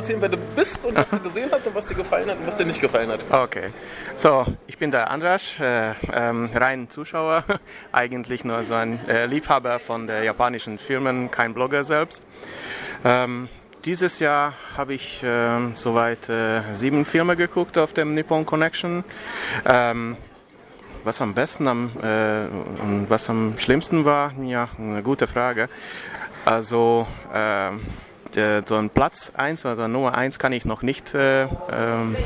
erzählen, wer du bist und was du gesehen hast und was dir gefallen hat und was dir nicht gefallen hat. Okay, so, ich bin der Andras, äh, ähm, rein Zuschauer, eigentlich nur so ein äh, Liebhaber von der japanischen Filmen, kein Blogger selbst. Ähm, dieses Jahr habe ich äh, soweit sieben Filme geguckt auf dem Nippon Connection. Ähm, was am besten am, äh, und was am schlimmsten war, ja, eine gute Frage. Also äh, der, so ein Platz 1 oder Nummer 1 kann ich noch nicht äh, ähm,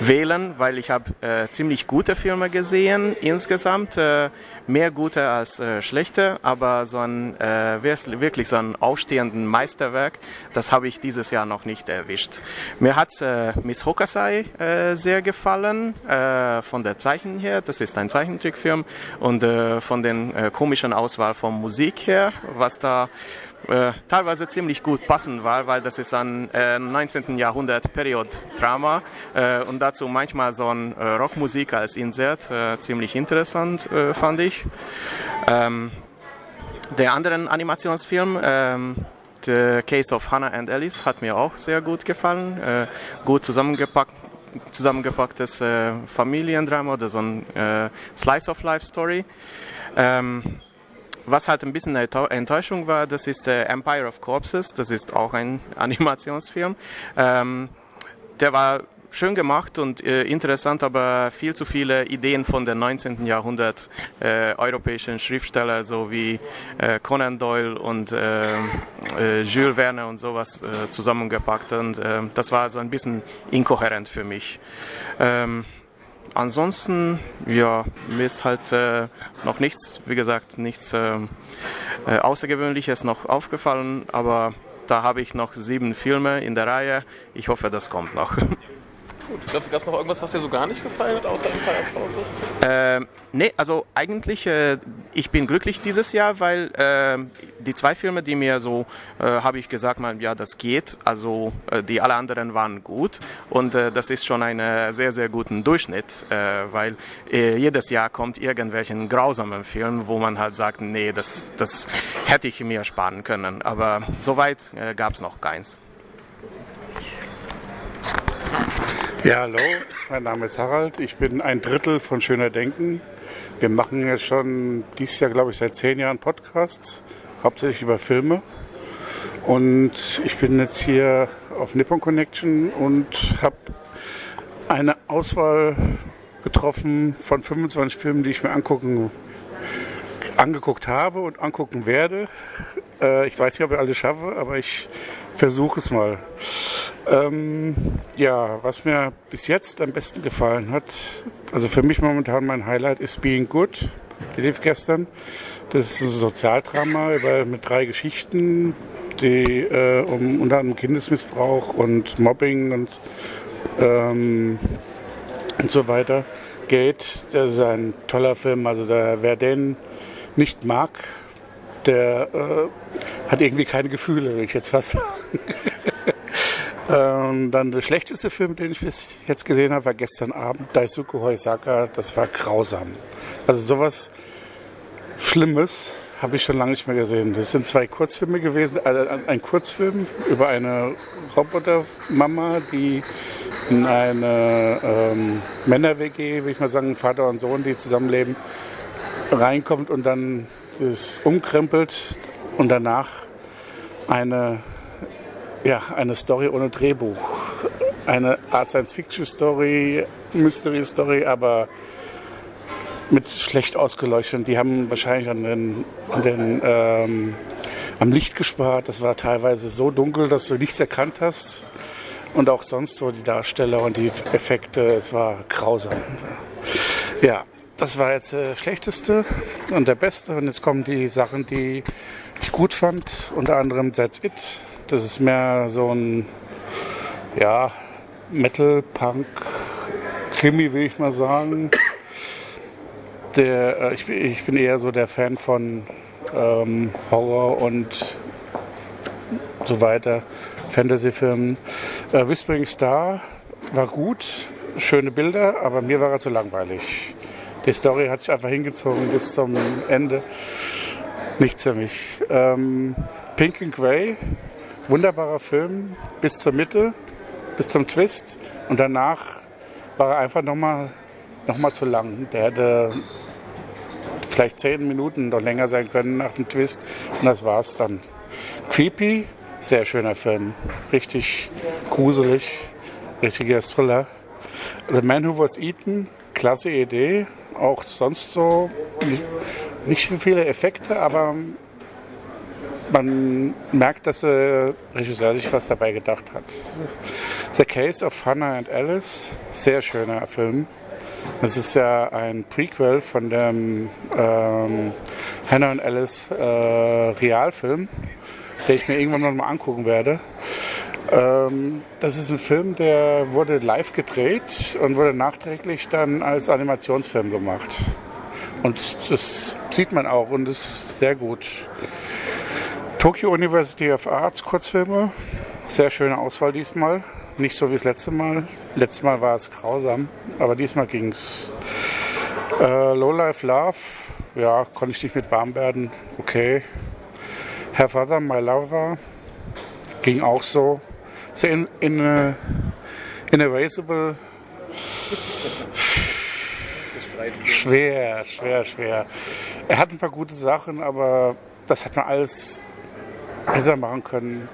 wählen, weil ich habe äh, ziemlich gute Filme gesehen insgesamt, äh, mehr gute als äh, schlechte, aber so ein äh, wirklich so ein aufstehenden Meisterwerk, das habe ich dieses Jahr noch nicht erwischt. Mir hat äh, Miss Hokusai äh, sehr gefallen äh, von der Zeichen her, das ist ein Zeichentrickfilm und äh, von den äh, komischen Auswahl von Musik her, was da äh, teilweise ziemlich gut passen war, weil das ist ein äh, 19. Jahrhundert Period-Drama äh, und dazu manchmal so ein äh, Rockmusik als Insert äh, ziemlich interessant äh, fand ich. Ähm, der andere Animationsfilm ähm, The Case of Hannah and Alice hat mir auch sehr gut gefallen, gut zusammengepackt zusammengepacktes Familiendrama oder so ein Slice of Life Story. Ähm, was halt ein bisschen eine Enttäuschung war, das ist äh, Empire of Corpses, das ist auch ein Animationsfilm. Ähm, der war schön gemacht und äh, interessant, aber viel zu viele Ideen von den 19. Jahrhundert äh, europäischen Schriftsteller, so wie äh, Conan Doyle und äh, äh, Jules Verne und sowas äh, zusammengepackt und äh, das war so ein bisschen inkohärent für mich. Ähm, ansonsten, ja, mir ist halt äh, noch nichts, wie gesagt, nichts äh, äh, Außergewöhnliches noch aufgefallen, aber da habe ich noch sieben Filme in der Reihe. Ich hoffe, das kommt noch. Gut, gab es noch irgendwas, was dir so gar nicht gefallen hat, außer Chronicles? Ähm, nee, also eigentlich, äh, ich bin glücklich dieses Jahr, weil äh, die zwei Filme, die mir so, äh, habe ich gesagt, mal, ja, das geht. Also äh, die alle anderen waren gut und äh, das ist schon ein sehr, sehr guten Durchschnitt, äh, weil jedes Jahr kommt irgendwelchen grausamen Film, wo man halt sagt, nee, das, das hätte ich mir sparen können. Aber soweit äh, gab es noch keins. Ja, hallo, mein Name ist Harald. Ich bin ein Drittel von Schöner Denken. Wir machen jetzt schon dieses Jahr, glaube ich, seit zehn Jahren Podcasts, hauptsächlich über Filme. Und ich bin jetzt hier auf Nippon Connection und habe eine Auswahl getroffen von 25 Filmen, die ich mir angucken, angeguckt habe und angucken werde. Äh, ich weiß nicht, ob ich alle schaffe, aber ich versuche es mal. Ähm, ja, was mir bis jetzt am besten gefallen hat, also für mich momentan mein Highlight ist Being Good. Der lief gestern. Das ist ein Sozialdrama über, mit drei Geschichten, die äh, um unter anderem Kindesmissbrauch und Mobbing und, ähm, und so weiter geht. Das ist ein toller Film. Also der, wer den nicht mag, der äh, hat irgendwie keine Gefühle, will ich jetzt fast sagen. ähm, dann der schlechteste Film, den ich bis jetzt gesehen habe, war gestern Abend Daisuke Hoisaka. Das war grausam. Also sowas Schlimmes habe ich schon lange nicht mehr gesehen. Das sind zwei Kurzfilme gewesen. Also ein Kurzfilm über eine Robotermama, die in eine ähm, Männer-WG, will ich mal sagen, Vater und Sohn, die zusammenleben, reinkommt und dann das umkrempelt und danach eine, ja, eine Story ohne Drehbuch. Eine Art Science-Fiction-Story, Mystery-Story, aber mit schlecht ausgeleuchtet. Die haben wahrscheinlich an den, an den ähm, am Licht gespart. Das war teilweise so dunkel, dass du nichts erkannt hast. Und auch sonst so die Darsteller und die Effekte, es war grausam. Ja, das war jetzt der schlechteste und der beste. Und jetzt kommen die Sachen, die ich gut fand. Unter anderem That's It. Das ist mehr so ein, ja, Metal, Punk, Krimi, will ich mal sagen. Der, äh, ich, ich bin eher so der Fan von ähm, Horror und so weiter, Fantasy-Filmen. Äh, Whispering Star war gut, schöne Bilder, aber mir war er zu langweilig. Die Story hat sich einfach hingezogen bis zum Ende. Nichts für mich. Ähm, Pink and Grey Wunderbarer Film bis zur Mitte, bis zum Twist. Und danach war er einfach nochmal noch mal zu lang. Der hätte vielleicht zehn Minuten noch länger sein können nach dem Twist. Und das war's dann. Creepy, sehr schöner Film. Richtig gruselig, richtiger Thriller. The Man Who Was Eaten, klasse Idee. Auch sonst so nicht, nicht viele Effekte, aber man merkt, dass der Regisseur sich was dabei gedacht hat. The Case of Hannah and Alice, sehr schöner Film. Das ist ja ein Prequel von dem ähm, Hannah und Alice äh, Realfilm, den ich mir irgendwann noch mal angucken werde. Ähm, das ist ein Film, der wurde live gedreht und wurde nachträglich dann als Animationsfilm gemacht. Und das sieht man auch und ist sehr gut. Tokyo University of Arts Kurzfilme, sehr schöne Auswahl diesmal. Nicht so wie das letzte Mal. Letztes Mal war es grausam, aber diesmal ging es. Äh, Low Life Love, ja, konnte ich nicht mit warm werden. Okay. Her Father, My Lover, ging auch so. So in, in, uh, Inerasable. Schwer, schwer, schwer. Er hat ein paar gute Sachen, aber das hat man alles besser machen können.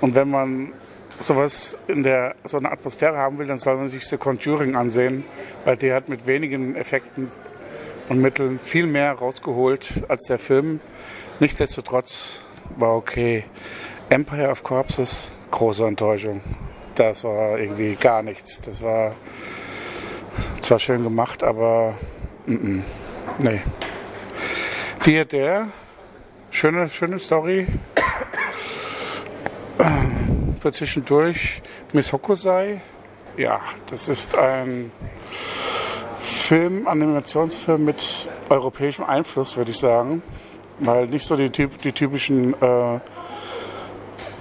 Und wenn man sowas in der so eine Atmosphäre haben will, dann soll man sich The Conjuring ansehen, weil der hat mit wenigen Effekten und Mitteln viel mehr rausgeholt als der Film. Nichtsdestotrotz war okay. Empire of Corpses, große Enttäuschung. Das war irgendwie gar nichts. Das war zwar schön gemacht, aber mm nee. Die der schöne, schöne Story, für zwischendurch Miss Hokusai. Ja, das ist ein Film, Animationsfilm mit europäischem Einfluss, würde ich sagen. Weil nicht so die, die typischen äh,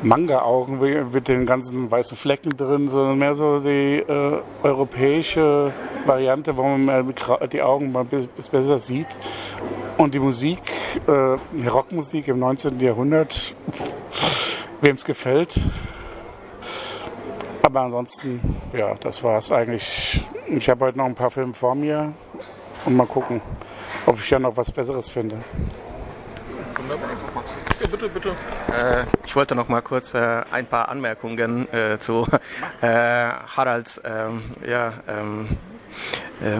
Manga-Augen mit den ganzen weißen Flecken drin, sondern mehr so die äh, europäische Variante, wo man die Augen mal besser sieht. Und die Musik, äh, die Rockmusik im 19. Jahrhundert, wem es gefällt, aber ansonsten, ja, das war es eigentlich. Ich habe heute noch ein paar Filme vor mir und mal gucken, ob ich ja noch was Besseres finde. Wunderbar. Bitte, bitte. Äh, ich wollte noch mal kurz äh, ein paar Anmerkungen äh, zu äh, Haralds ähm, ja, ähm, äh,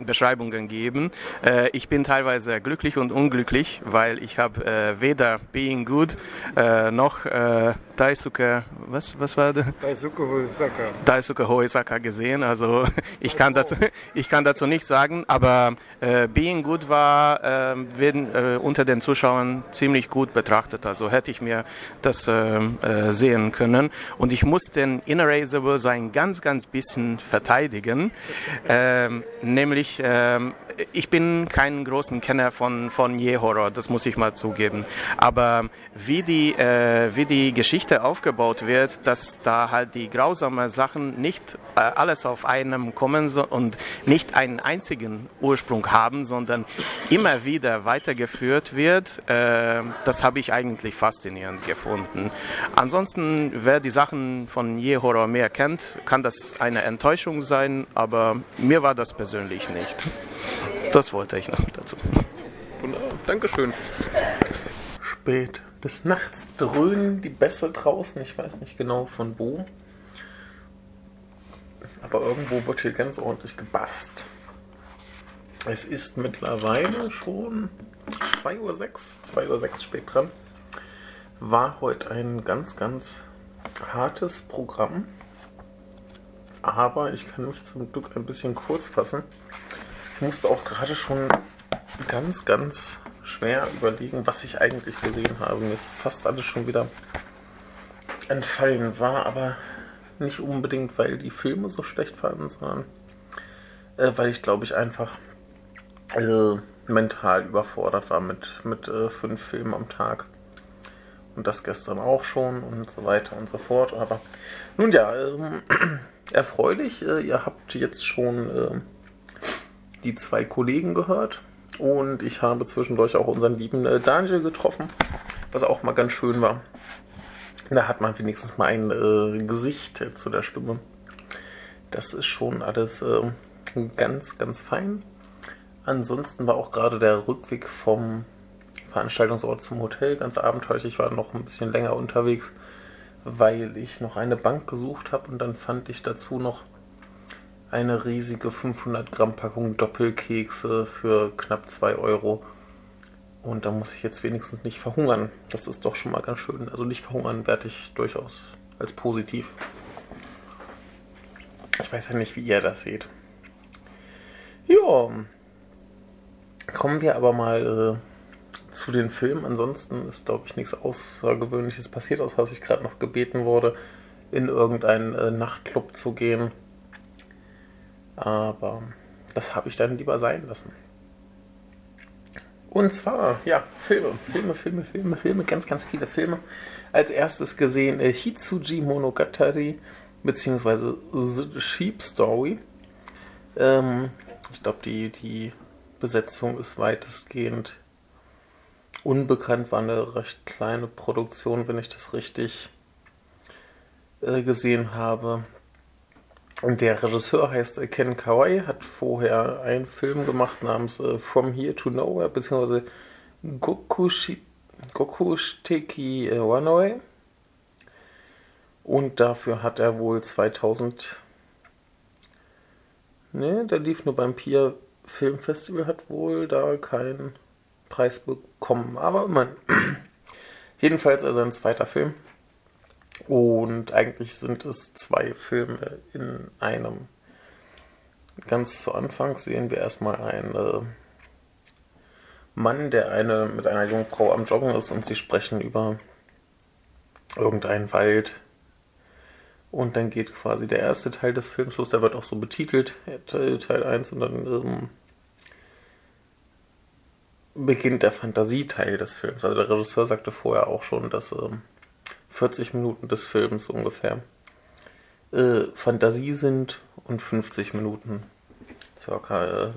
Beschreibungen geben. Äh, ich bin teilweise glücklich und unglücklich, weil ich habe äh, weder Being Good äh, noch äh, Daisuke, was, was war das? Daisuke Hoisaka. Daisuke Hoisaka gesehen, also ich kann dazu, ich kann dazu nichts sagen, aber äh, Being Good war äh, werden, äh, unter den Zuschauern ziemlich gut betrachtet, also hätte ich mir das äh, äh, sehen können und ich muss den Inerasable so ein ganz, ganz bisschen verteidigen, äh, nämlich äh, ich bin kein großen Kenner von, von Je-Horror, das muss ich mal zugeben. Aber wie die, äh, wie die Geschichte aufgebaut wird, dass da halt die grausamen Sachen nicht äh, alles auf einem kommen so, und nicht einen einzigen Ursprung haben, sondern immer wieder weitergeführt wird, äh, das habe ich eigentlich faszinierend gefunden. Ansonsten, wer die Sachen von Je-Horror mehr kennt, kann das eine Enttäuschung sein, aber mir war das persönlich nicht. Das wollte ich noch dazu. Wunderbar, Dankeschön. Spät des Nachts dröhnen die Bässe draußen. Ich weiß nicht genau von wo. Aber irgendwo wird hier ganz ordentlich gebasst. Es ist mittlerweile schon 2.06 Uhr, 2.06 Uhr spät dran. War heute ein ganz, ganz hartes Programm. Aber ich kann mich zum Glück ein bisschen kurz fassen. Ich musste auch gerade schon ganz, ganz schwer überlegen, was ich eigentlich gesehen habe. Mir ist fast alles schon wieder entfallen. War aber nicht unbedingt, weil die Filme so schlecht fanden, sondern äh, weil ich, glaube ich, einfach äh, mental überfordert war mit, mit äh, fünf Filmen am Tag. Und das gestern auch schon und so weiter und so fort. Aber nun ja, ähm, erfreulich. Äh, ihr habt jetzt schon ähm, die zwei Kollegen gehört und ich habe zwischendurch auch unseren lieben äh, Daniel getroffen. was auch mal ganz schön war. Da hat man wenigstens mal ein äh, Gesicht äh, zu der Stimme. Das ist schon alles äh, ganz, ganz fein. Ansonsten war auch gerade der Rückweg vom Veranstaltungsort zum Hotel ganz abenteuerlich. Ich war noch ein bisschen länger unterwegs, weil ich noch eine Bank gesucht habe und dann fand ich dazu noch eine riesige 500 Gramm Packung Doppelkekse für knapp 2 Euro. Und da muss ich jetzt wenigstens nicht verhungern. Das ist doch schon mal ganz schön. Also nicht verhungern werte ich durchaus als positiv. Ich weiß ja nicht, wie ihr das seht. Ja. Kommen wir aber mal äh, zu den Filmen. Ansonsten ist, glaube ich, nichts Außergewöhnliches passiert, außer dass ich gerade noch gebeten wurde, in irgendeinen äh, Nachtclub zu gehen. Aber das habe ich dann lieber sein lassen. Und zwar, ja, Filme, Filme, Filme, Filme, Filme, ganz, ganz viele Filme. Als erstes gesehen äh, Hitsuji Monogatari, beziehungsweise The Sheep Story. Ähm, ich glaube, die, die Besetzung ist weitestgehend unbekannt, war eine recht kleine Produktion, wenn ich das richtig äh, gesehen habe. Und der Regisseur heißt Ken Kawai, hat vorher einen Film gemacht namens äh, From Here to Nowhere, beziehungsweise Gokushi, Gokushiteki äh, Wanoe. Und dafür hat er wohl 2000. Ne, der lief nur beim Pier Filmfestival, hat wohl da keinen Preis bekommen. Aber man. Jedenfalls also ein zweiter Film. Und eigentlich sind es zwei Filme in einem. Ganz zu Anfang sehen wir erstmal einen äh, Mann, der eine mit einer jungen Frau am Joggen ist und sie sprechen über irgendeinen Wald. Und dann geht quasi der erste Teil des Films los, der wird auch so betitelt, Teil, Teil 1, und dann ähm, beginnt der Fantasieteil des Films. Also der Regisseur sagte vorher auch schon, dass ähm, 40 Minuten des Films ungefähr äh, Fantasie sind und 50 Minuten circa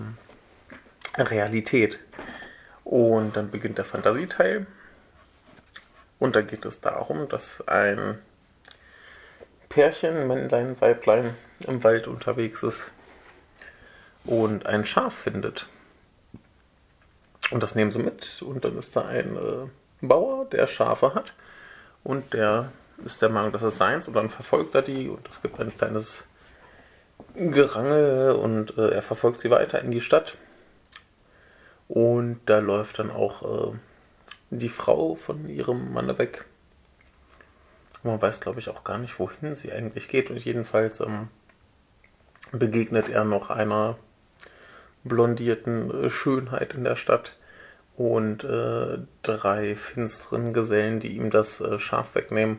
äh, Realität. Und dann beginnt der Fantasieteil. Und da geht es darum, dass ein Pärchen, Männlein, Weiblein im Wald unterwegs ist und ein Schaf findet. Und das nehmen sie mit. Und dann ist da ein äh, Bauer, der Schafe hat. Und der ist der Meinung, das ist seins und dann verfolgt er die und es gibt ein kleines Gerangel und äh, er verfolgt sie weiter in die Stadt. Und da läuft dann auch äh, die Frau von ihrem Manne weg. Man weiß, glaube ich, auch gar nicht, wohin sie eigentlich geht. Und jedenfalls ähm, begegnet er noch einer blondierten äh, Schönheit in der Stadt und äh, drei finsteren Gesellen, die ihm das äh, Schaf wegnehmen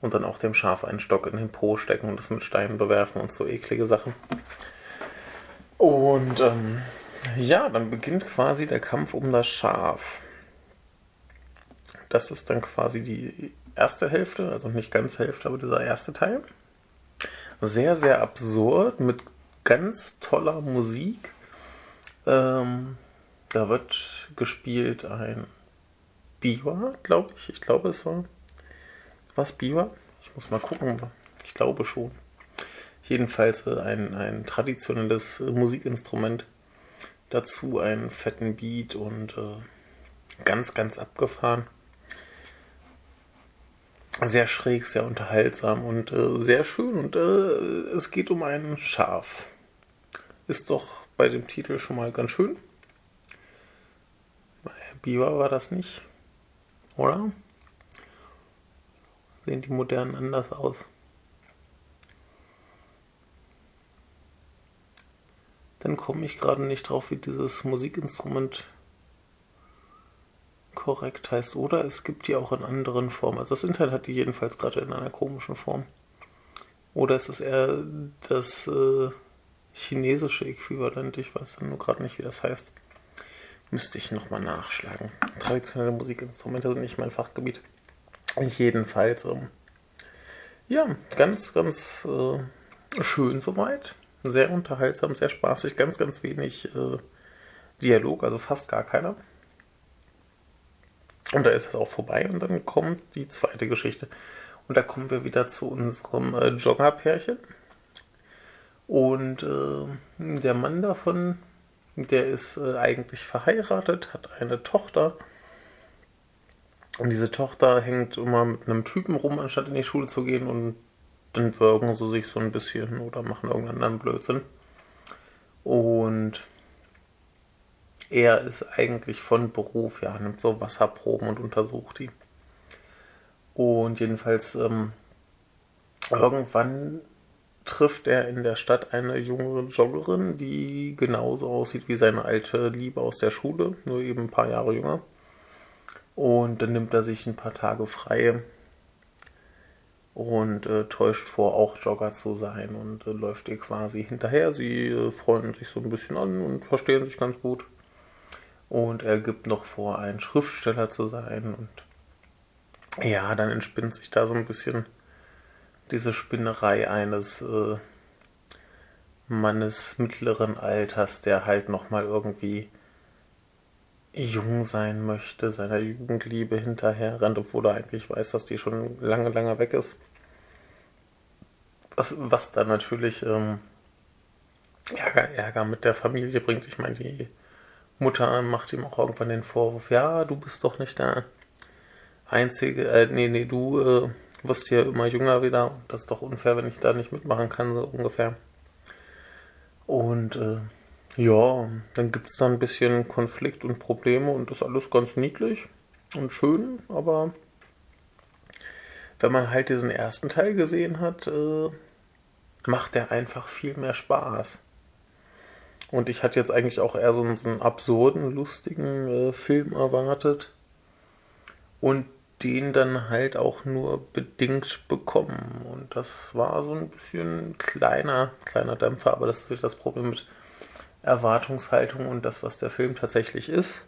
und dann auch dem Schaf einen Stock in den Po stecken und es mit Steinen bewerfen und so eklige Sachen. Und ähm, ja, dann beginnt quasi der Kampf um das Schaf. Das ist dann quasi die erste Hälfte, also nicht ganz Hälfte, aber dieser erste Teil. Sehr, sehr absurd mit ganz toller Musik. Ähm, da wird gespielt ein Biwa, glaube ich. Ich glaube, es war. Was, Biwa? Ich muss mal gucken. Ich glaube schon. Jedenfalls ein, ein traditionelles Musikinstrument. Dazu einen fetten Beat und äh, ganz, ganz abgefahren. Sehr schräg, sehr unterhaltsam und äh, sehr schön. Und äh, es geht um ein Schaf. Ist doch bei dem Titel schon mal ganz schön. Biber war das nicht. Oder? Sehen die modernen anders aus? Dann komme ich gerade nicht drauf, wie dieses Musikinstrument korrekt heißt. Oder es gibt die auch in anderen Formen. Also das Internet hat die jedenfalls gerade in einer komischen Form. Oder ist es eher das äh, chinesische Äquivalent? Ich weiß dann nur gerade nicht, wie das heißt. Müsste ich nochmal nachschlagen. Traditionelle Musikinstrumente sind nicht mein Fachgebiet. Jedenfalls, ähm, ja, ganz, ganz äh, schön soweit. Sehr unterhaltsam, sehr spaßig, ganz, ganz wenig äh, Dialog, also fast gar keiner. Und da ist es auch vorbei und dann kommt die zweite Geschichte. Und da kommen wir wieder zu unserem äh, Jogger-Pärchen. Und äh, der Mann davon, der ist äh, eigentlich verheiratet, hat eine Tochter. Und diese Tochter hängt immer mit einem Typen rum, anstatt in die Schule zu gehen. Und dann würgen sie sich so ein bisschen oder machen irgendeinen anderen Blödsinn. Und er ist eigentlich von Beruf, ja, nimmt so Wasserproben und untersucht die. Und jedenfalls ähm, irgendwann trifft er in der Stadt eine junge Joggerin, die genauso aussieht wie seine alte Liebe aus der Schule, nur eben ein paar Jahre jünger. Und dann nimmt er sich ein paar Tage frei und äh, täuscht vor, auch Jogger zu sein und äh, läuft ihr quasi hinterher. Sie äh, freuen sich so ein bisschen an und verstehen sich ganz gut. Und er gibt noch vor, ein Schriftsteller zu sein. Und ja, dann entspinnt sich da so ein bisschen diese Spinnerei eines äh, Mannes mittleren Alters, der halt nochmal irgendwie jung sein möchte, seiner Jugendliebe hinterher rennt, obwohl er eigentlich weiß, dass die schon lange, lange weg ist. Was, was dann natürlich ähm, Ärger, Ärger mit der Familie bringt. Ich meine, die Mutter macht ihm auch irgendwann den Vorwurf, ja, du bist doch nicht der Einzige, äh, nee, nee, du äh, wirst hier immer jünger wieder. Das ist doch unfair, wenn ich da nicht mitmachen kann, so ungefähr. Und äh, ja, dann gibt es da ein bisschen Konflikt und Probleme und das ist alles ganz niedlich und schön, aber wenn man halt diesen ersten Teil gesehen hat, äh, macht der einfach viel mehr Spaß. Und ich hatte jetzt eigentlich auch eher so einen, so einen absurden, lustigen äh, Film erwartet. Und den dann halt auch nur bedingt bekommen. Und das war so ein bisschen kleiner, kleiner Dämpfer, aber das ist das Problem mit Erwartungshaltung und das, was der Film tatsächlich ist.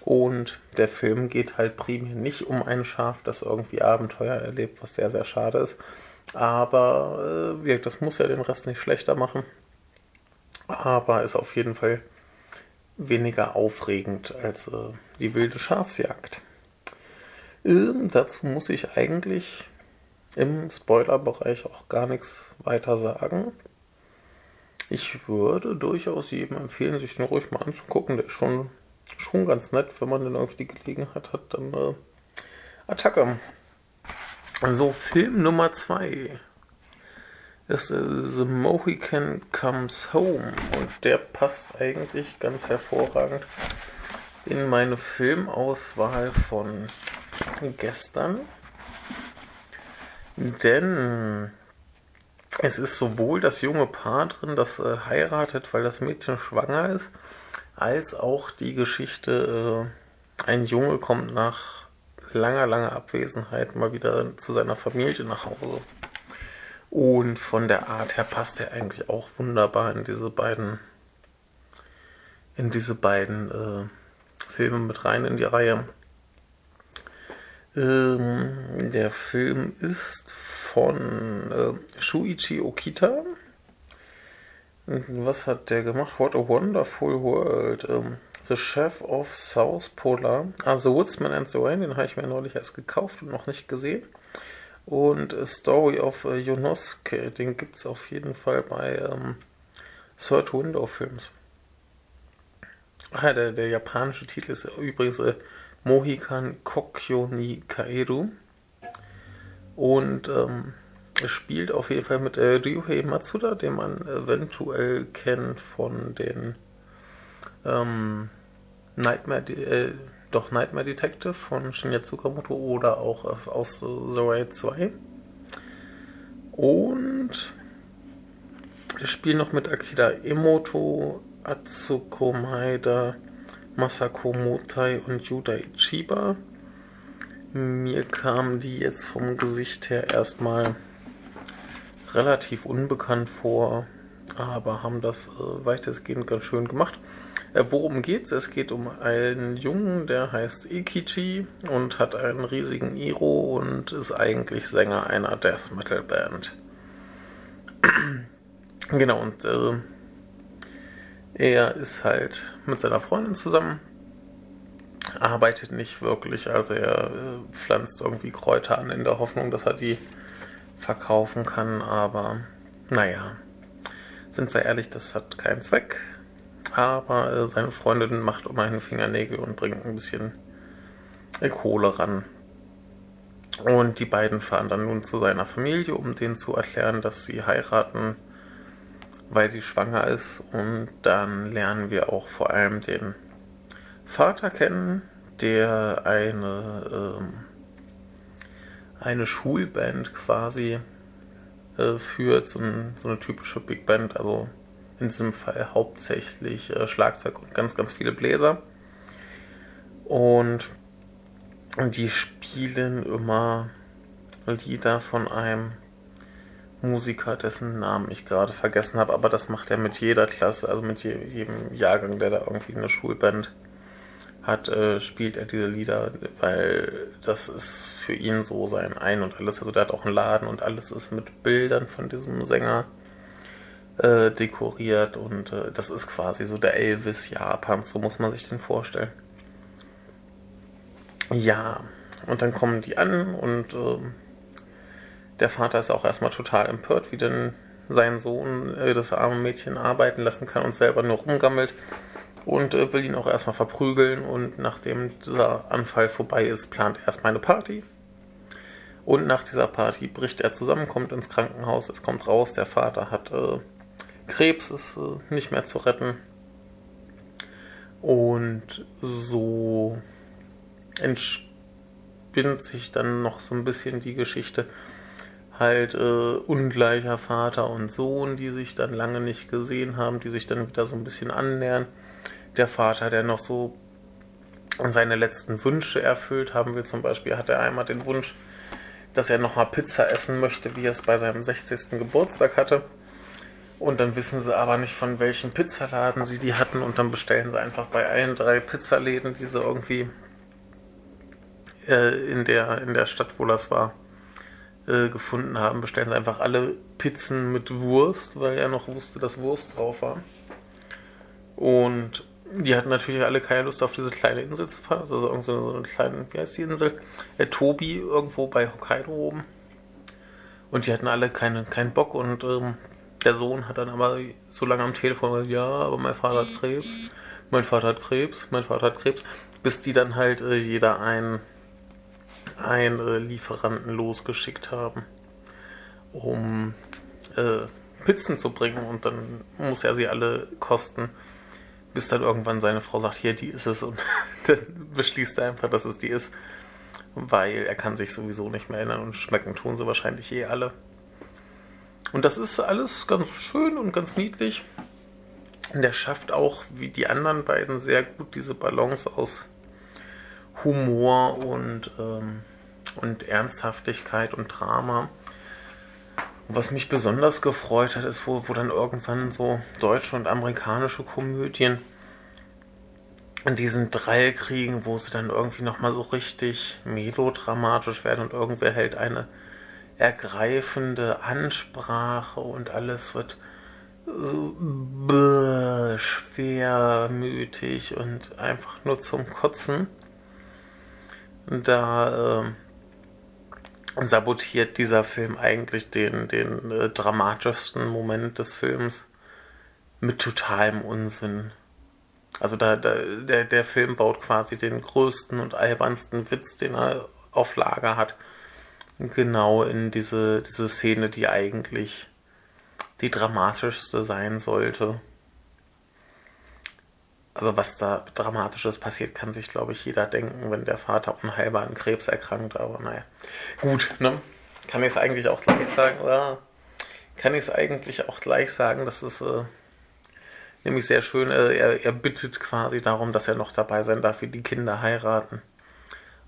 Und der Film geht halt primär nicht um ein Schaf, das irgendwie Abenteuer erlebt, was sehr, sehr schade ist. Aber äh, das muss ja den Rest nicht schlechter machen aber ist auf jeden Fall weniger aufregend als äh, die wilde Schafsjagd. Dazu muss ich eigentlich im Spoilerbereich auch gar nichts weiter sagen. Ich würde durchaus jedem empfehlen, sich den ruhig mal anzugucken. Der ist schon, schon ganz nett, wenn man dann irgendwie die Gelegenheit hat, dann äh, Attacke. So, Film Nummer 2 ist The Mohican Comes Home und der passt eigentlich ganz hervorragend in meine Filmauswahl von gestern. Denn es ist sowohl das junge Paar drin, das äh, heiratet, weil das Mädchen schwanger ist, als auch die Geschichte, äh, ein Junge kommt nach langer, langer Abwesenheit mal wieder zu seiner Familie nach Hause. Und von der Art her passt er eigentlich auch wunderbar in diese beiden, in diese beiden äh, Filme mit rein in die Reihe. Ähm, der Film ist von äh, Shuichi Okita. Was hat der gemacht? What a Wonderful World. Ähm, the Chef of South Polar. Ah, The Woodsman and the Rain, den habe ich mir neulich erst gekauft und noch nicht gesehen. Und A Story of uh, Yonosuke, den gibt es auf jeden Fall bei ähm, Third Window Films. Ah, der, der japanische Titel ist übrigens äh, Mohikan Kokyo ni Kaeru. Und ähm, es spielt auf jeden Fall mit äh, Ryuhei Matsuda, den man eventuell kennt von den ähm, Nightmare, äh, doch Nightmare Detective von Shinya Tsukamoto oder auch aus The Raid 2. Und wir spielen noch mit Akira Emoto, Atsuko Maeda, Masako Motai und Yuda Ichiba. Mir kamen die jetzt vom Gesicht her erstmal relativ unbekannt vor, aber haben das äh, weitestgehend ganz schön gemacht. Äh, worum geht's? Es geht um einen Jungen, der heißt Ikichi und hat einen riesigen Iro und ist eigentlich Sänger einer Death Metal Band. genau, und äh, er ist halt mit seiner Freundin zusammen, arbeitet nicht wirklich. Also er äh, pflanzt irgendwie Kräuter an in der Hoffnung, dass er die verkaufen kann. Aber naja, sind wir ehrlich, das hat keinen Zweck. Aber äh, seine Freundin macht immerhin Fingernägel und bringt ein bisschen äh, Kohle ran. Und die beiden fahren dann nun zu seiner Familie, um denen zu erklären, dass sie heiraten, weil sie schwanger ist. Und dann lernen wir auch vor allem den Vater kennen, der eine, ähm, eine Schulband quasi äh, führt, so, ein, so, eine typische Big Band, also in diesem Fall hauptsächlich äh, Schlagzeug und ganz, ganz viele Bläser. Und die spielen immer Lieder von einem Musiker, dessen Namen ich gerade vergessen habe, aber das macht er mit jeder Klasse, also mit jedem Jahrgang, der da irgendwie eine Schulband hat, äh, spielt er diese Lieder, weil das ist für ihn so sein Ein und alles. Also der hat auch einen Laden und alles ist mit Bildern von diesem Sänger äh, dekoriert und äh, das ist quasi so der Elvis Japans, so muss man sich den vorstellen. Ja, und dann kommen die an und ähm, der Vater ist auch erstmal total empört, wie denn sein Sohn äh, das arme Mädchen arbeiten lassen kann und selber nur rumgammelt und äh, will ihn auch erstmal verprügeln. Und nachdem dieser Anfall vorbei ist, plant er erstmal eine Party. Und nach dieser Party bricht er zusammen, kommt ins Krankenhaus. Es kommt raus, der Vater hat äh, Krebs, ist äh, nicht mehr zu retten. Und so entspinnt sich dann noch so ein bisschen die Geschichte. Halt äh, ungleicher Vater und Sohn, die sich dann lange nicht gesehen haben, die sich dann wieder so ein bisschen annähern der Vater, der noch so seine letzten Wünsche erfüllt haben will. Zum Beispiel hat er einmal den Wunsch, dass er nochmal Pizza essen möchte, wie er es bei seinem 60. Geburtstag hatte. Und dann wissen sie aber nicht, von welchem Pizzaladen sie die hatten. Und dann bestellen sie einfach bei allen drei Pizzaläden, die sie irgendwie äh, in, der, in der Stadt, wo das war, äh, gefunden haben, bestellen sie einfach alle Pizzen mit Wurst, weil er noch wusste, dass Wurst drauf war. Und die hatten natürlich alle keine Lust auf diese kleine Insel zu fahren. Also irgend so eine kleine, wie heißt die Insel? Äh, Tobi, irgendwo bei Hokkaido oben. Und die hatten alle keine, keinen Bock und ähm, der Sohn hat dann aber so lange am Telefon gesagt, ja, aber mein Vater hat Krebs, mein Vater hat Krebs, mein Vater hat Krebs, bis die dann halt äh, jeder einen, einen äh, Lieferanten losgeschickt haben, um äh, Pizzen zu bringen und dann muss er sie alle kosten bis dann irgendwann seine Frau sagt, hier, die ist es und dann beschließt er einfach, dass es die ist, weil er kann sich sowieso nicht mehr erinnern und schmecken tun sie wahrscheinlich eh alle. Und das ist alles ganz schön und ganz niedlich. Und er schafft auch, wie die anderen beiden, sehr gut diese Balance aus Humor und, ähm, und Ernsthaftigkeit und Drama. Was mich besonders gefreut hat, ist, wo, wo dann irgendwann so deutsche und amerikanische Komödien in diesen Dreieck kriegen, wo sie dann irgendwie nochmal so richtig melodramatisch werden und irgendwer hält eine ergreifende Ansprache und alles wird so bäh, schwermütig und einfach nur zum Kotzen. Da äh, sabotiert dieser Film eigentlich den, den äh, dramatischsten Moment des Films mit totalem Unsinn. Also da, da der, der Film baut quasi den größten und albernsten Witz, den er auf Lager hat, genau in diese, diese Szene, die eigentlich die dramatischste sein sollte. Also was da Dramatisches passiert, kann sich, glaube ich, jeder denken, wenn der Vater unheilbar an Krebs erkrankt. Aber naja, gut, ne? Kann ich es eigentlich auch gleich sagen? Oder kann ich es eigentlich auch gleich sagen? Das ist äh, nämlich sehr schön. Äh, er, er bittet quasi darum, dass er noch dabei sein darf, wie die Kinder heiraten.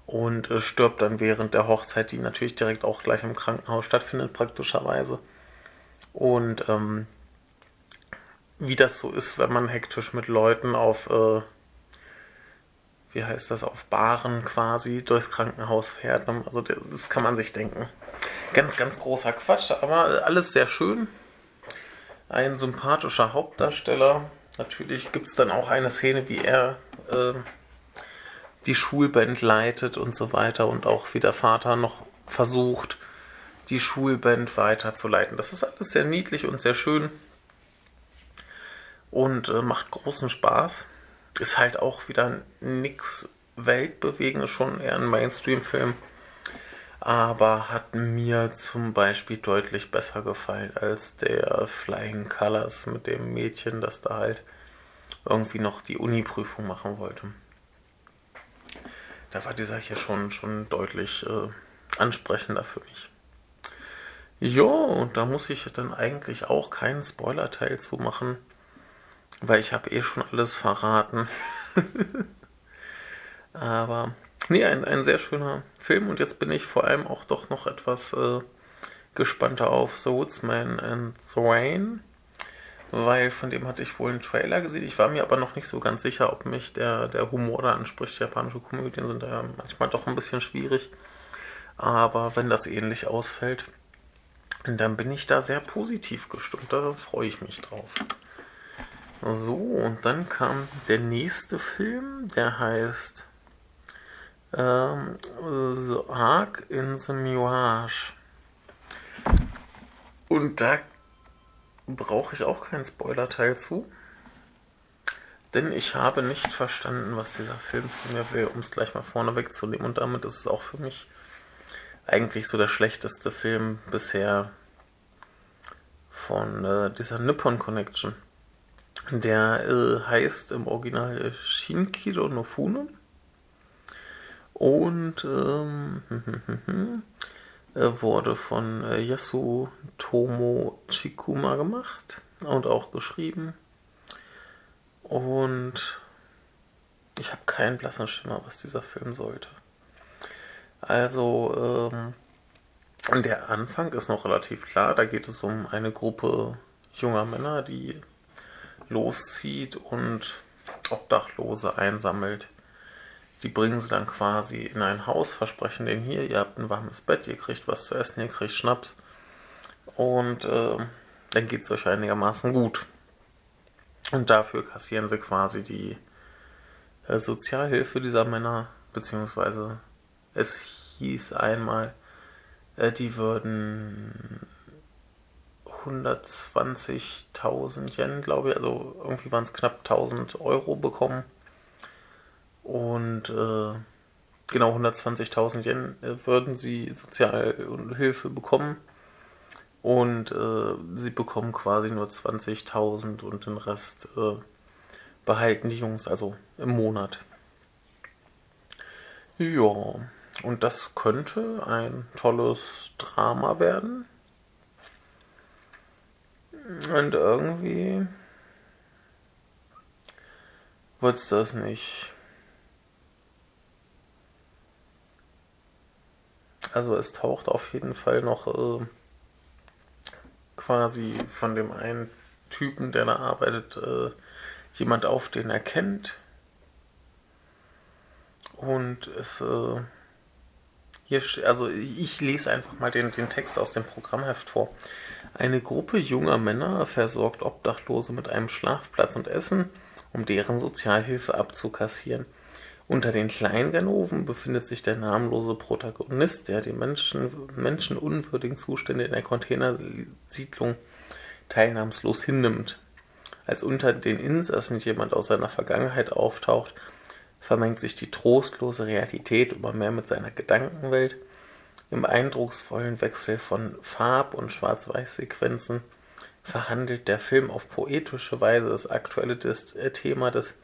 Und äh, stirbt dann während der Hochzeit, die natürlich direkt auch gleich im Krankenhaus stattfindet, praktischerweise. Und ähm, wie das so ist, wenn man hektisch mit Leuten auf, äh, wie heißt das, auf Baren quasi durchs Krankenhaus fährt. Ne? Also das kann man sich denken. Ganz, ganz großer Quatsch, aber alles sehr schön. Ein sympathischer Hauptdarsteller. Natürlich gibt es dann auch eine Szene, wie er äh, die Schulband leitet und so weiter und auch wie der Vater noch versucht, die Schulband weiterzuleiten. Das ist alles sehr niedlich und sehr schön und äh, macht großen Spaß. Ist halt auch wieder nix Weltbewegendes, schon eher ein Mainstream-Film. Aber hat mir zum Beispiel deutlich besser gefallen als der Flying Colors mit dem Mädchen, das da halt irgendwie noch die Uni-Prüfung machen wollte. Da war dieser hier schon, schon deutlich äh, ansprechender für mich. Ja, und da muss ich dann eigentlich auch keinen Spoiler-Teil zu machen, weil ich habe eh schon alles verraten. Aber nee, ein, ein sehr schöner Film und jetzt bin ich vor allem auch doch noch etwas äh, gespannter auf The Woodsman and the Rain, weil von dem hatte ich wohl einen Trailer gesehen. Ich war mir aber noch nicht so ganz sicher, ob mich der, der Humor da anspricht. Japanische Komödien sind ja manchmal doch ein bisschen schwierig. Aber wenn das ähnlich ausfällt, dann bin ich da sehr positiv gestimmt. Da freue ich mich drauf. So, und dann kam der nächste Film, der heißt ähm, The Ark in the Mirage. Und da brauche ich auch keinen Spoiler-Teil zu. Denn ich habe nicht verstanden, was dieser Film von mir will, um es gleich mal vorne wegzunehmen. Und damit ist es auch für mich eigentlich so der schlechteste Film bisher von äh, dieser Nippon Connection. Der äh, heißt im Original Shinkiro no Funo. Und ähm, wurde von äh, Yasu Tomo Chikuma gemacht und auch geschrieben. Und ich habe keinen blassen Schimmer, was dieser Film sollte. Also, ähm, der Anfang ist noch relativ klar. Da geht es um eine Gruppe junger Männer, die loszieht und Obdachlose einsammelt. Die bringen sie dann quasi in ein Haus, versprechen denen hier, ihr habt ein warmes Bett, ihr kriegt was zu essen, ihr kriegt Schnaps. Und äh, dann geht es euch einigermaßen gut. Und dafür kassieren sie quasi die äh, Sozialhilfe dieser Männer, beziehungsweise es hieß einmal, äh, die würden 120.000 Yen, glaube ich, also irgendwie waren es knapp 1000 Euro bekommen. Und äh, genau 120.000 Yen äh, würden sie Sozialhilfe bekommen. Und äh, sie bekommen quasi nur 20.000 und den Rest äh, behalten die Jungs also im Monat. Ja, und das könnte ein tolles Drama werden. Und irgendwie wird's das nicht. Also es taucht auf jeden Fall noch äh, quasi von dem einen Typen, der da arbeitet, äh, jemand auf, den er kennt. Und es äh, hier, also ich lese einfach mal den, den Text aus dem Programmheft vor. Eine Gruppe junger Männer versorgt Obdachlose mit einem Schlafplatz und Essen, um deren Sozialhilfe abzukassieren. Unter den Kleinganoven befindet sich der namenlose Protagonist, der die Menschen, menschenunwürdigen Zustände in der Containersiedlung teilnahmslos hinnimmt. Als unter den Insassen jemand aus seiner Vergangenheit auftaucht, vermengt sich die trostlose Realität immer mehr mit seiner Gedankenwelt im eindrucksvollen Wechsel von Farb- und Schwarz-Weiß-Sequenzen verhandelt der Film auf poetische Weise das aktuelle äh, Thema des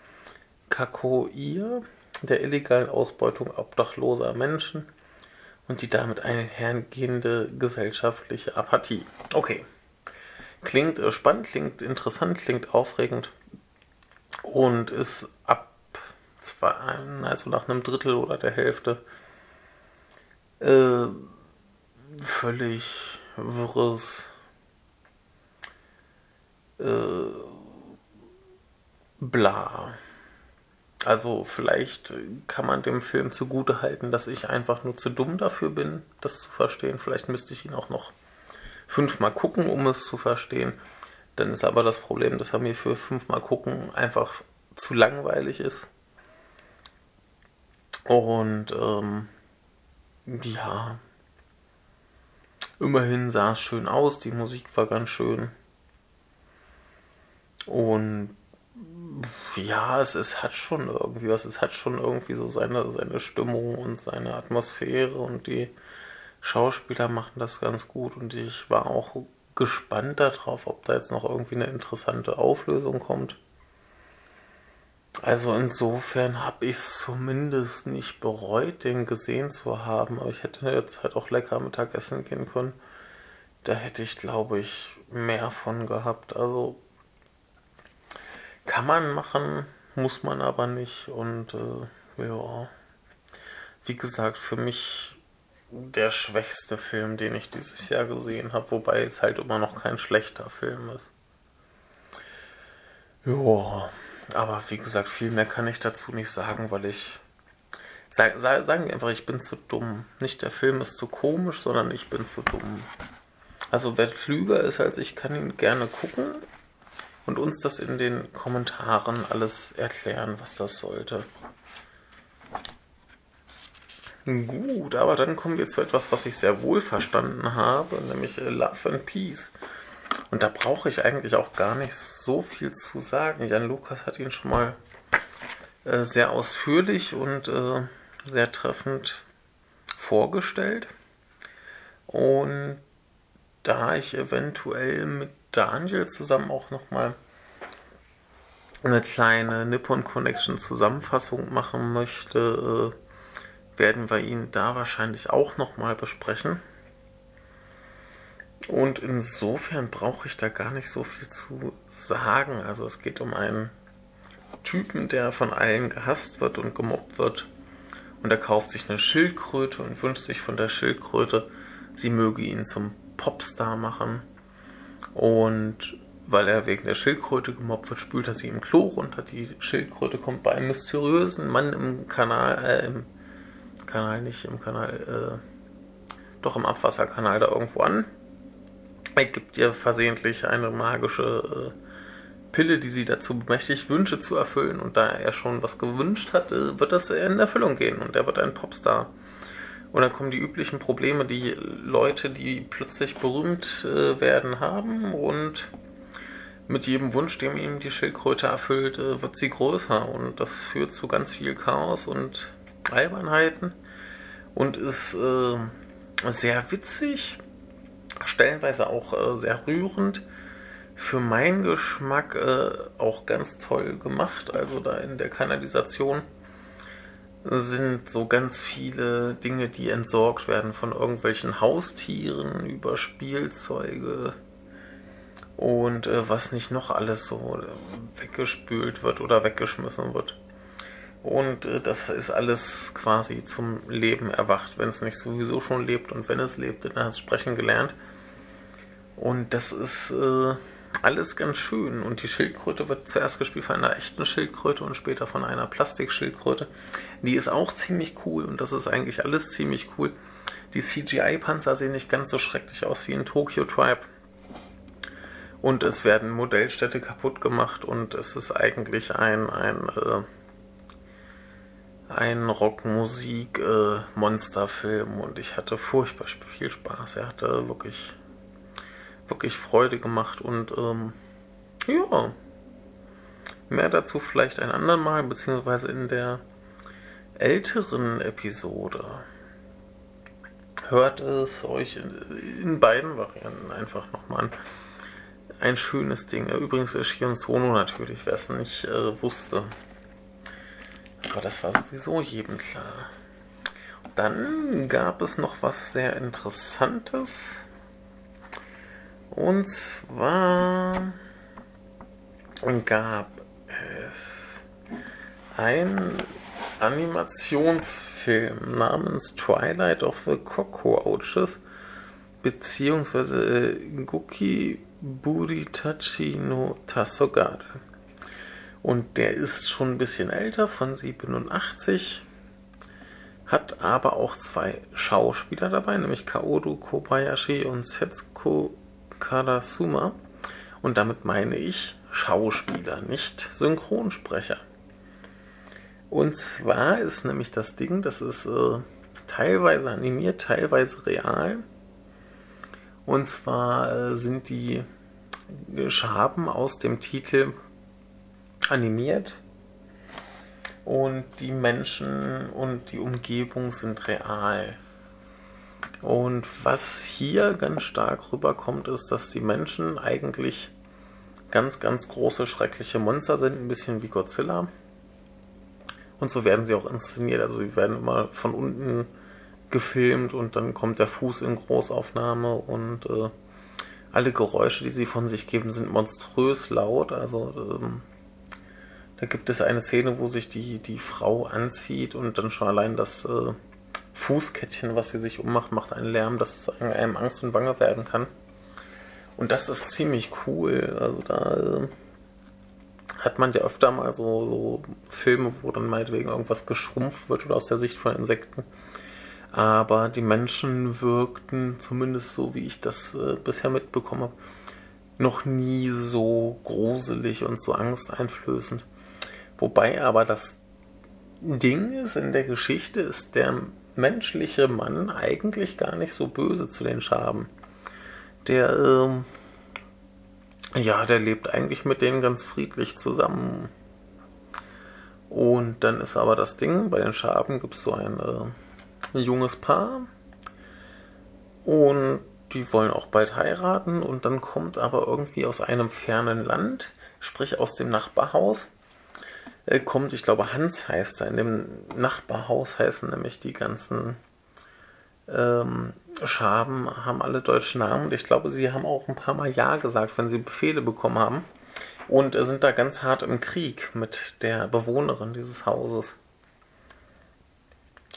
Kakoir, der illegalen Ausbeutung obdachloser Menschen und die damit einhergehende gesellschaftliche Apathie. Okay. Klingt äh, spannend, klingt interessant, klingt aufregend und ist ab zwei, also nach einem Drittel oder der Hälfte äh, völlig wirres äh, bla. Also vielleicht kann man dem Film zugute halten, dass ich einfach nur zu dumm dafür bin, das zu verstehen. Vielleicht müsste ich ihn auch noch fünfmal gucken, um es zu verstehen. Dann ist aber das Problem, dass er mir für fünfmal gucken einfach zu langweilig ist. Und ähm, ja, immerhin sah es schön aus, die Musik war ganz schön. Und ja, es, es hat schon irgendwie was, es hat schon irgendwie so seine, seine Stimmung und seine Atmosphäre und die Schauspieler machen das ganz gut und ich war auch gespannt darauf, ob da jetzt noch irgendwie eine interessante Auflösung kommt. Also insofern habe ich es zumindest nicht bereut, den gesehen zu haben. Aber ich hätte jetzt halt auch lecker Mittagessen gehen können. Da hätte ich, glaube ich, mehr von gehabt. Also kann man machen, muss man aber nicht. Und äh, ja, wie gesagt, für mich der schwächste Film, den ich dieses Jahr gesehen habe, wobei es halt immer noch kein schlechter Film ist. Ja, aber wie gesagt, viel mehr kann ich dazu nicht sagen, weil ich. Sag, sag, sagen wir einfach, ich bin zu dumm. Nicht der Film ist zu komisch, sondern ich bin zu dumm. Also wer klüger ist als ich, kann ihn gerne gucken und uns das in den Kommentaren alles erklären, was das sollte. Gut, aber dann kommen wir zu etwas, was ich sehr wohl verstanden habe, nämlich Love and Peace. Und da brauche ich eigentlich auch gar nicht so viel zu sagen. Jan Lukas hat ihn schon mal äh, sehr ausführlich und äh, sehr treffend vorgestellt. Und da ich eventuell mit Daniel zusammen auch nochmal eine kleine Nippon Connection Zusammenfassung machen möchte, äh, werden wir ihn da wahrscheinlich auch nochmal besprechen. Und insofern brauche ich da gar nicht so viel zu sagen. Also es geht um einen Typen, der von allen gehasst wird und gemobbt wird. Und er kauft sich eine Schildkröte und wünscht sich von der Schildkröte, sie möge ihn zum Popstar machen. Und weil er wegen der Schildkröte gemobbt wird, spült er sie im Klo runter. Die Schildkröte kommt bei einem mysteriösen Mann im Kanal, äh, im Kanal nicht, im Kanal, äh, doch im Abwasserkanal da irgendwo an er gibt ihr versehentlich eine magische äh, Pille, die sie dazu bemächtigt, Wünsche zu erfüllen. Und da er schon was gewünscht hat, äh, wird das in Erfüllung gehen und er wird ein Popstar. Und dann kommen die üblichen Probleme, die Leute, die plötzlich berühmt äh, werden, haben. Und mit jedem Wunsch, den ihm die Schildkröte erfüllt, äh, wird sie größer. Und das führt zu ganz viel Chaos und Albernheiten. Und ist äh, sehr witzig stellenweise auch äh, sehr rührend. Für meinen Geschmack äh, auch ganz toll gemacht. Also da in der Kanalisation sind so ganz viele Dinge, die entsorgt werden von irgendwelchen Haustieren über Spielzeuge und äh, was nicht noch alles so weggespült wird oder weggeschmissen wird. Und äh, das ist alles quasi zum Leben erwacht, wenn es nicht sowieso schon lebt und wenn es lebt, dann hat es sprechen gelernt. Und das ist äh, alles ganz schön. Und die Schildkröte wird zuerst gespielt von einer echten Schildkröte und später von einer Plastikschildkröte. Die ist auch ziemlich cool und das ist eigentlich alles ziemlich cool. Die CGI-Panzer sehen nicht ganz so schrecklich aus wie in Tokyo Tribe. Und es werden Modellstädte kaputt gemacht und es ist eigentlich ein, ein, äh, ein Rockmusik-Monsterfilm äh, und ich hatte furchtbar viel Spaß. Er hatte wirklich wirklich Freude gemacht und ähm, ja, mehr dazu vielleicht ein andermal, beziehungsweise in der älteren Episode. Hört es euch in, in beiden Varianten einfach nochmal an. Ein schönes Ding. Übrigens ist Shion Sono natürlich, wer es nicht äh, wusste. Aber das war sowieso jedem klar. Dann gab es noch was sehr Interessantes. Und zwar gab es einen Animationsfilm namens Twilight of the Cockroaches beziehungsweise äh, Guki Buritachi no Tasogare. Und der ist schon ein bisschen älter, von 87, hat aber auch zwei Schauspieler dabei, nämlich Kaoru Kobayashi und Setsuko Karasuma. Und damit meine ich Schauspieler, nicht Synchronsprecher. Und zwar ist nämlich das Ding, das ist äh, teilweise animiert, teilweise real. Und zwar äh, sind die Schaben aus dem Titel animiert und die Menschen und die Umgebung sind real. Und was hier ganz stark rüberkommt, ist, dass die Menschen eigentlich ganz, ganz große, schreckliche Monster sind, ein bisschen wie Godzilla. Und so werden sie auch inszeniert. Also sie werden immer von unten gefilmt und dann kommt der Fuß in Großaufnahme und äh, alle Geräusche, die sie von sich geben, sind monströs laut. Also ähm, da gibt es eine Szene, wo sich die, die Frau anzieht und dann schon allein das äh, Fußkettchen, was sie sich ummacht, macht einen Lärm, dass es einem Angst und Bange werden kann. Und das ist ziemlich cool. Also da äh, hat man ja öfter mal so, so Filme, wo dann meinetwegen irgendwas geschrumpft wird oder aus der Sicht von Insekten. Aber die Menschen wirkten, zumindest so wie ich das äh, bisher mitbekommen habe, noch nie so gruselig und so angsteinflößend. Wobei aber das Ding ist in der Geschichte, ist der menschliche Mann eigentlich gar nicht so böse zu den Schaben. Der, ähm, ja, der lebt eigentlich mit denen ganz friedlich zusammen. Und dann ist aber das Ding, bei den Schaben gibt es so ein, äh, ein junges Paar. Und die wollen auch bald heiraten. Und dann kommt aber irgendwie aus einem fernen Land, sprich aus dem Nachbarhaus, äh, kommt, ich glaube Hans heißt er, in dem Nachbarhaus heißen nämlich die ganzen ähm, Schaben, haben alle deutschen Namen. Und ich glaube, sie haben auch ein paar Mal Ja gesagt, wenn sie Befehle bekommen haben. Und sind da ganz hart im Krieg mit der Bewohnerin dieses Hauses.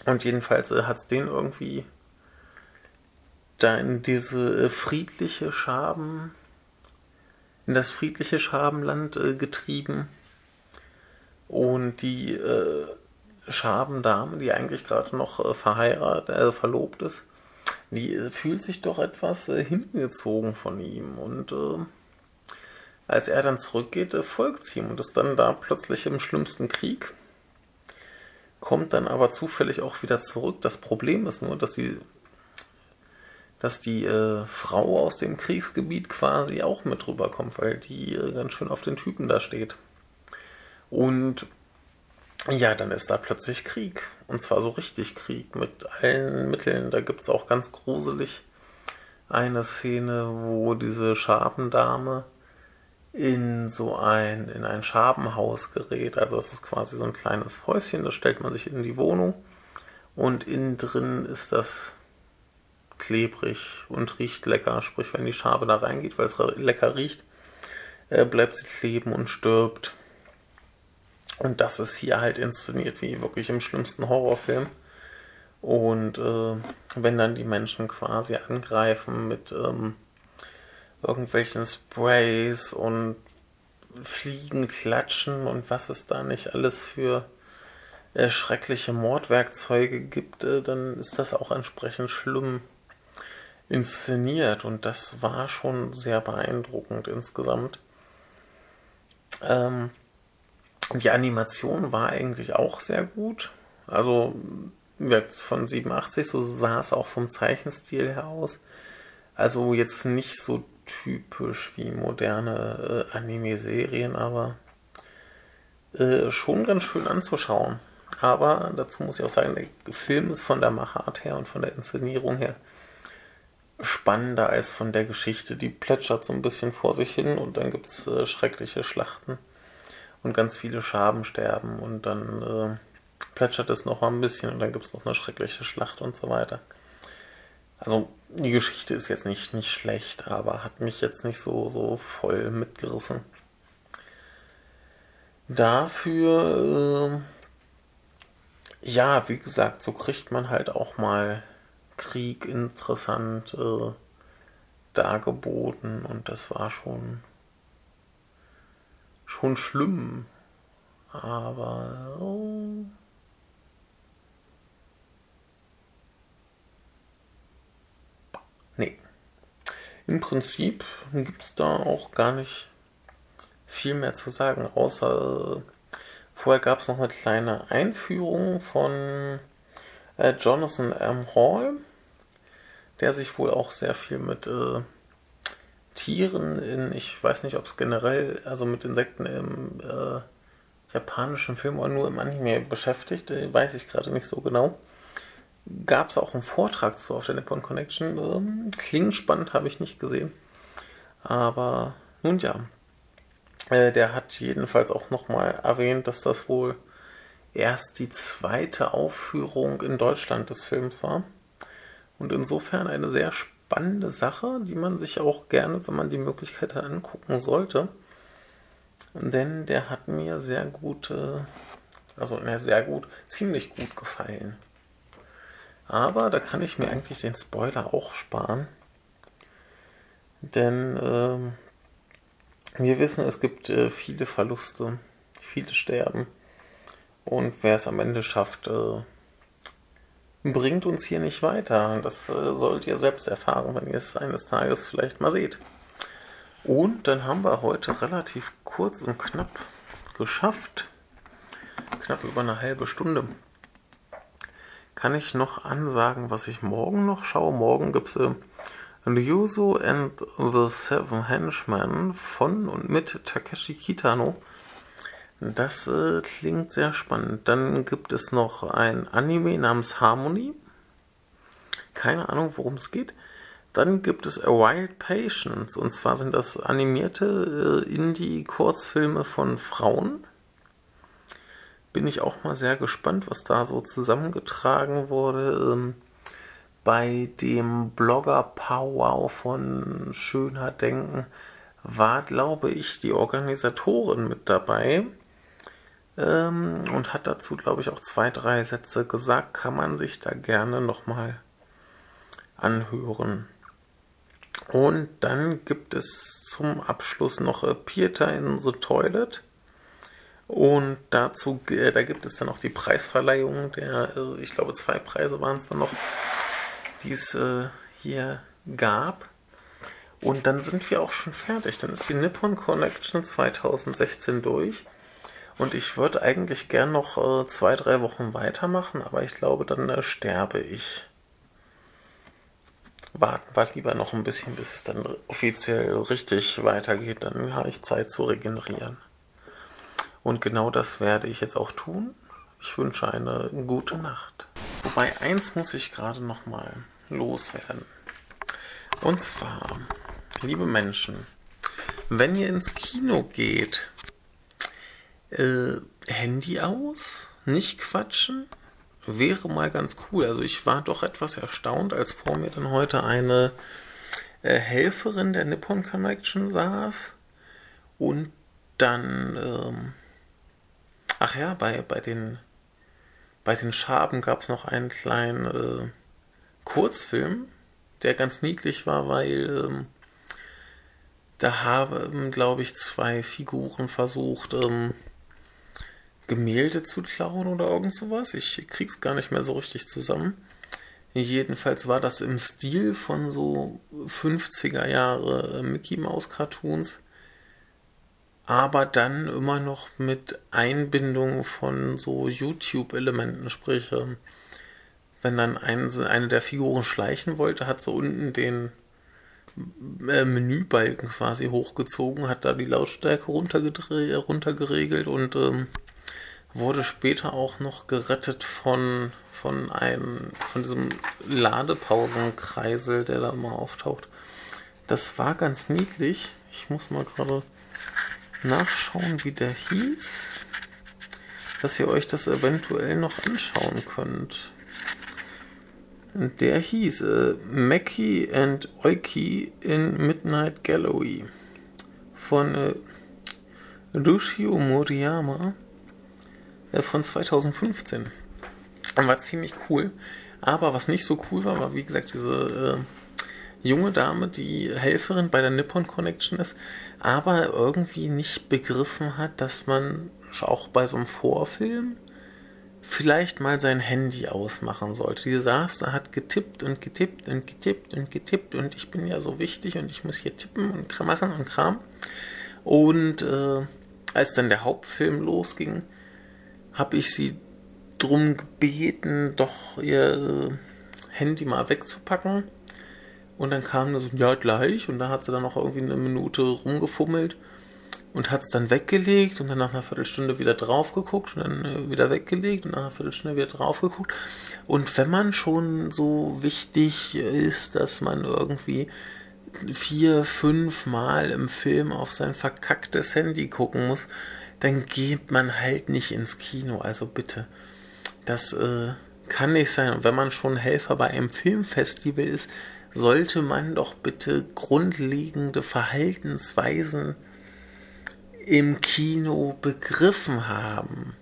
Und jedenfalls äh, hat es den irgendwie da in diese äh, friedliche Schaben, in das friedliche Schabenland äh, getrieben und die äh, Schabendame, die eigentlich gerade noch äh, verheiratet, äh, verlobt ist, die äh, fühlt sich doch etwas äh, hingezogen von ihm. Und äh, als er dann zurückgeht, äh, folgt sie ihm und ist dann da plötzlich im schlimmsten Krieg. Kommt dann aber zufällig auch wieder zurück. Das Problem ist nur, dass die, dass die Frau aus dem Kriegsgebiet quasi auch mit rüberkommt, weil die ganz schön auf den Typen da steht. Und ja, dann ist da plötzlich Krieg. Und zwar so richtig Krieg mit allen Mitteln. Da gibt es auch ganz gruselig eine Szene, wo diese Schabendame in so ein, in ein Schabenhaus gerät. Also das ist quasi so ein kleines Häuschen, das stellt man sich in die Wohnung. Und innen drin ist das klebrig und riecht lecker. Sprich, wenn die Schabe da reingeht, weil es lecker riecht, äh, bleibt sie kleben und stirbt. Und das ist hier halt inszeniert wie wirklich im schlimmsten Horrorfilm. Und äh, wenn dann die Menschen quasi angreifen mit ähm, irgendwelchen Sprays und Fliegen, Klatschen und was es da nicht alles für äh, schreckliche Mordwerkzeuge gibt, äh, dann ist das auch entsprechend schlimm inszeniert. Und das war schon sehr beeindruckend insgesamt. Ähm, die Animation war eigentlich auch sehr gut. Also von 87, so sah es auch vom Zeichenstil her aus. Also jetzt nicht so typisch wie moderne äh, Anime-Serien, aber äh, schon ganz schön anzuschauen. Aber dazu muss ich auch sagen, der Film ist von der Machart her und von der Inszenierung her spannender als von der Geschichte. Die plätschert so ein bisschen vor sich hin und dann gibt es äh, schreckliche Schlachten und ganz viele Schaben sterben und dann äh, plätschert es noch mal ein bisschen und dann gibt es noch eine schreckliche Schlacht und so weiter. Also die Geschichte ist jetzt nicht, nicht schlecht, aber hat mich jetzt nicht so, so voll mitgerissen. Dafür, äh, ja, wie gesagt, so kriegt man halt auch mal Krieg interessant äh, dargeboten und das war schon schon schlimm. Aber. Oh. Nee. Im Prinzip gibt es da auch gar nicht viel mehr zu sagen, außer Vorher gab es noch eine kleine Einführung von äh, Jonathan M. Hall, der sich wohl auch sehr viel mit äh, Tieren in, ich weiß nicht, ob es generell, also mit Insekten im äh, japanischen Film oder nur im Anime beschäftigt, äh, weiß ich gerade nicht so genau. Gab es auch einen Vortrag zu auf der Nippon Connection. Ähm, klingt spannend, habe ich nicht gesehen. Aber nun ja, äh, der hat jedenfalls auch nochmal erwähnt, dass das wohl erst die zweite Aufführung in Deutschland des Films war. Und insofern eine sehr spannende Sache, die man sich auch gerne, wenn man die Möglichkeit hat, angucken sollte. Denn der hat mir sehr gut, äh, also ne, sehr gut, ziemlich gut gefallen. Aber da kann ich mir eigentlich den Spoiler auch sparen. Denn ähm, wir wissen, es gibt äh, viele Verluste, viele sterben. Und wer es am Ende schafft, äh, bringt uns hier nicht weiter. Das äh, sollt ihr selbst erfahren, wenn ihr es eines Tages vielleicht mal seht. Und dann haben wir heute relativ kurz und knapp geschafft. Knapp über eine halbe Stunde. Kann ich noch ansagen, was ich morgen noch schaue? Morgen gibt es äh, Ryuzo and the Seven Henchmen von und mit Takeshi Kitano. Das äh, klingt sehr spannend. Dann gibt es noch ein Anime namens Harmony. Keine Ahnung, worum es geht. Dann gibt es A Wild Patience. Und zwar sind das animierte äh, Indie-Kurzfilme von Frauen. Bin ich auch mal sehr gespannt, was da so zusammengetragen wurde. Ähm, bei dem Blogger Powwow von Schöner Denken war, glaube ich, die Organisatorin mit dabei ähm, und hat dazu, glaube ich, auch zwei, drei Sätze gesagt. Kann man sich da gerne nochmal anhören. Und dann gibt es zum Abschluss noch äh, Pieter in the Toilet. Und dazu, äh, da gibt es dann auch die Preisverleihung der, äh, ich glaube, zwei Preise waren es dann noch die es äh, hier gab. Und dann sind wir auch schon fertig. Dann ist die Nippon Connection 2016 durch. Und ich würde eigentlich gern noch äh, zwei, drei Wochen weitermachen, aber ich glaube, dann äh, sterbe ich. Warten wir lieber noch ein bisschen, bis es dann offiziell richtig weitergeht. Dann habe ich Zeit zu regenerieren. Und genau das werde ich jetzt auch tun. Ich wünsche eine gute Nacht. Wobei eins muss ich gerade noch mal loswerden. Und zwar, liebe Menschen, wenn ihr ins Kino geht, äh, Handy aus, nicht quatschen, wäre mal ganz cool. Also ich war doch etwas erstaunt, als vor mir dann heute eine äh, Helferin der Nippon Connection saß und dann, ähm, ach ja, bei, bei den bei den Schaben gab es noch einen kleinen äh, Kurzfilm, der ganz niedlich war, weil ähm, da haben, glaube ich, zwei Figuren versucht, ähm, Gemälde zu klauen oder irgend sowas. Ich krieg's gar nicht mehr so richtig zusammen. Jedenfalls war das im Stil von so 50er Jahre äh, Mickey Mouse Cartoons aber dann immer noch mit Einbindung von so YouTube-Elementen, sprich, ähm, wenn dann ein, eine der Figuren schleichen wollte, hat so unten den äh, Menübalken quasi hochgezogen, hat da die Lautstärke runtergeregelt und ähm, wurde später auch noch gerettet von, von einem, von diesem Ladepausenkreisel, der da immer auftaucht. Das war ganz niedlich. Ich muss mal gerade nachschauen, wie der hieß, dass ihr euch das eventuell noch anschauen könnt. Der hieß äh, Meki and Oiki in Midnight Gallery von äh, Rushio Moriyama von 2015. War ziemlich cool. Aber was nicht so cool war, war wie gesagt diese äh, junge Dame, die Helferin bei der Nippon Connection ist, aber irgendwie nicht begriffen hat, dass man auch bei so einem Vorfilm vielleicht mal sein Handy ausmachen sollte. Die saß da, hat getippt und getippt und getippt und getippt und ich bin ja so wichtig und ich muss hier tippen und machen und Kram. Und äh, als dann der Hauptfilm losging, habe ich sie drum gebeten, doch ihr Handy mal wegzupacken. Und dann kam nur so, ja, gleich. Und da hat sie dann noch irgendwie eine Minute rumgefummelt und hat es dann weggelegt und dann nach einer Viertelstunde wieder drauf geguckt und dann äh, wieder weggelegt und nach einer Viertelstunde wieder drauf geguckt. Und wenn man schon so wichtig ist, dass man irgendwie vier, fünf Mal im Film auf sein verkacktes Handy gucken muss, dann geht man halt nicht ins Kino. Also bitte. Das äh, kann nicht sein. Und wenn man schon Helfer bei einem Filmfestival ist, sollte man doch bitte grundlegende Verhaltensweisen im Kino begriffen haben.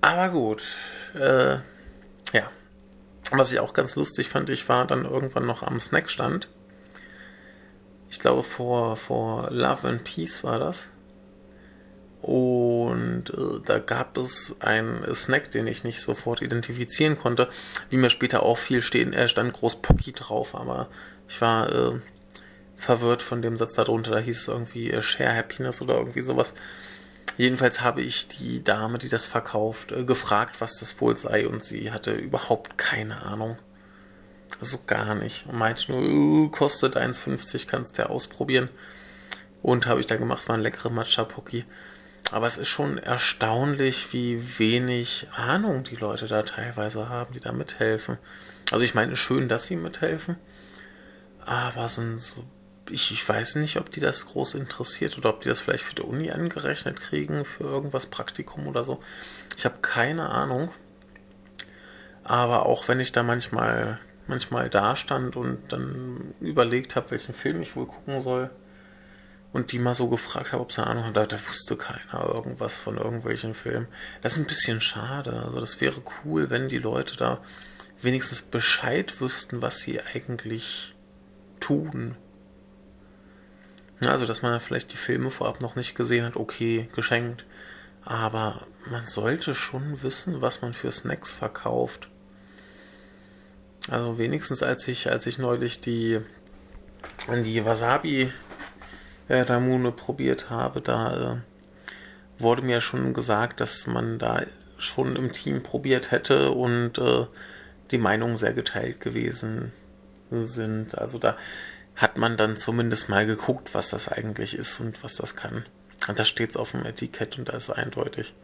Aber gut, äh, ja. Was ich auch ganz lustig fand, ich war dann irgendwann noch am Snackstand. Ich glaube, vor, vor Love and Peace war das. Und äh, da gab es einen Snack, den ich nicht sofort identifizieren konnte. Wie mir später auch viel stehen, er stand groß Pocky drauf, aber ich war äh, verwirrt von dem Satz darunter. Da hieß es irgendwie äh, Share Happiness oder irgendwie sowas. Jedenfalls habe ich die Dame, die das verkauft, äh, gefragt, was das wohl sei und sie hatte überhaupt keine Ahnung. Also gar nicht. Und meinte nur, uh, kostet 1,50, kannst du ja ausprobieren. Und habe ich dann gemacht, war ein leckerer Matcha Pocky. Aber es ist schon erstaunlich, wie wenig Ahnung die Leute da teilweise haben, die da mithelfen. Also ich meine, schön, dass sie mithelfen. Aber so, so ich, ich weiß nicht, ob die das groß interessiert oder ob die das vielleicht für die Uni angerechnet kriegen, für irgendwas Praktikum oder so. Ich habe keine Ahnung. Aber auch wenn ich da manchmal, manchmal da stand und dann überlegt habe, welchen Film ich wohl gucken soll und die mal so gefragt habe, ob sie Ahnung hat, da, da wusste keiner irgendwas von irgendwelchen Filmen. Das ist ein bisschen schade. Also das wäre cool, wenn die Leute da wenigstens Bescheid wüssten, was sie eigentlich tun. Also, dass man vielleicht die Filme vorab noch nicht gesehen hat, okay, geschenkt. Aber man sollte schon wissen, was man für Snacks verkauft. Also wenigstens als ich, als ich neulich die, die Wasabi äh, Ramune probiert habe, da äh, wurde mir schon gesagt, dass man da schon im Team probiert hätte und äh, die Meinungen sehr geteilt gewesen sind. Also da hat man dann zumindest mal geguckt, was das eigentlich ist und was das kann. Und da steht es auf dem Etikett und da ist eindeutig.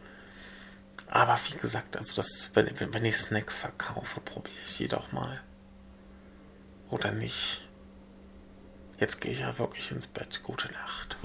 Aber wie gesagt, also das, wenn, wenn ich Snacks verkaufe, probiere ich die doch mal. Oder nicht. Jetzt gehe ich ja wirklich ins Bett. Gute Nacht.